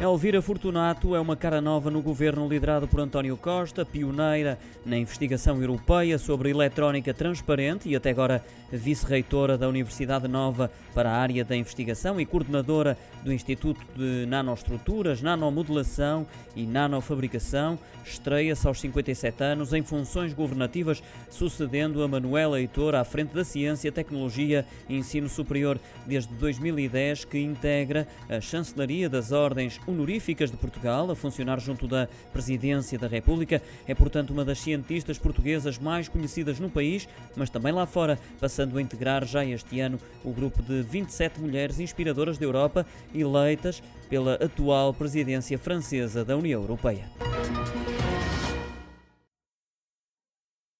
Elvira Fortunato é uma cara nova no governo liderado por António Costa, pioneira na investigação europeia sobre eletrónica transparente e até agora vice-reitora da Universidade Nova para a área da investigação e coordenadora do Instituto de Nanoestruturas, Nanomodelação e Nanofabricação. Estreia-se aos 57 anos em funções governativas, sucedendo a Manuela Heitor à frente da Ciência, Tecnologia e Ensino Superior desde 2010, que integra a Chancelaria das Ordens honoríficas de Portugal, a funcionar junto da Presidência da República. É, portanto, uma das cientistas portuguesas mais conhecidas no país, mas também lá fora, passando a integrar já este ano o grupo de 27 mulheres inspiradoras da Europa, eleitas pela atual presidência francesa da União Europeia.